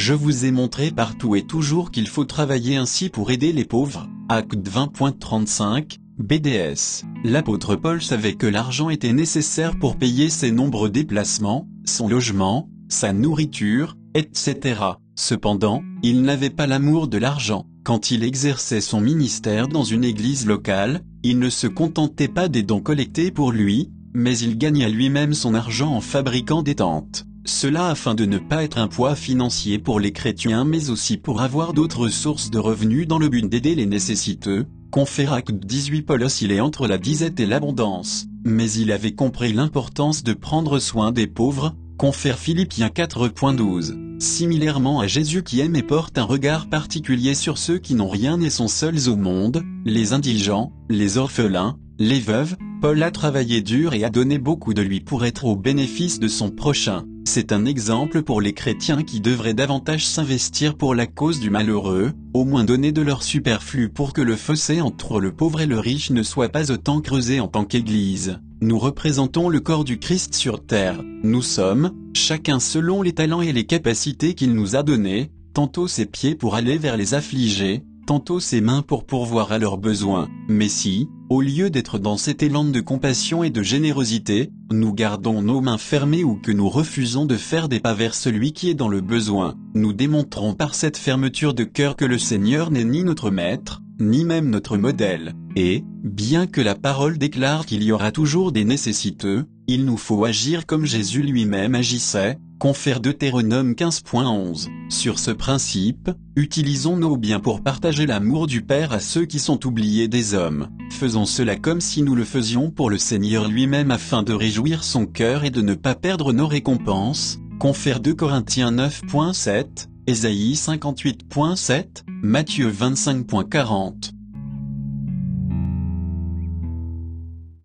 Je vous ai montré partout et toujours qu'il faut travailler ainsi pour aider les pauvres. Acte 20.35, BDS. L'apôtre Paul savait que l'argent était nécessaire pour payer ses nombreux déplacements, son logement, sa nourriture, etc. Cependant, il n'avait pas l'amour de l'argent. Quand il exerçait son ministère dans une église locale, il ne se contentait pas des dons collectés pour lui, mais il gagna lui-même son argent en fabriquant des tentes. Cela afin de ne pas être un poids financier pour les chrétiens mais aussi pour avoir d'autres sources de revenus dans le but d'aider les nécessiteux. Confère acte 18 Paul oscillait entre la disette et l'abondance, mais il avait compris l'importance de prendre soin des pauvres, confère Philippiens 4.12. Similairement à Jésus qui aime et porte un regard particulier sur ceux qui n'ont rien et sont seuls au monde, les indigents, les orphelins, les veuves, Paul a travaillé dur et a donné beaucoup de lui pour être au bénéfice de son prochain. C'est un exemple pour les chrétiens qui devraient davantage s'investir pour la cause du malheureux, au moins donner de leur superflu pour que le fossé entre le pauvre et le riche ne soit pas autant creusé en tant qu'Église. Nous représentons le corps du Christ sur terre. Nous sommes, chacun selon les talents et les capacités qu'il nous a donnés, tantôt ses pieds pour aller vers les affligés, tantôt ses mains pour pourvoir à leurs besoins. Mais si, au lieu d'être dans cet élan de compassion et de générosité, nous gardons nos mains fermées ou que nous refusons de faire des pas vers celui qui est dans le besoin, nous démontrons par cette fermeture de cœur que le Seigneur n'est ni notre maître, ni même notre modèle. Et, bien que la parole déclare qu'il y aura toujours des nécessiteux, il nous faut agir comme Jésus lui-même agissait, confère Deutéronome 15.11. Sur ce principe, utilisons nos biens pour partager l'amour du Père à ceux qui sont oubliés des hommes. Faisons cela comme si nous le faisions pour le Seigneur lui-même afin de réjouir son cœur et de ne pas perdre nos récompenses. Confère 2 Corinthiens 9.7, Ésaïe 58.7, Matthieu 25.40.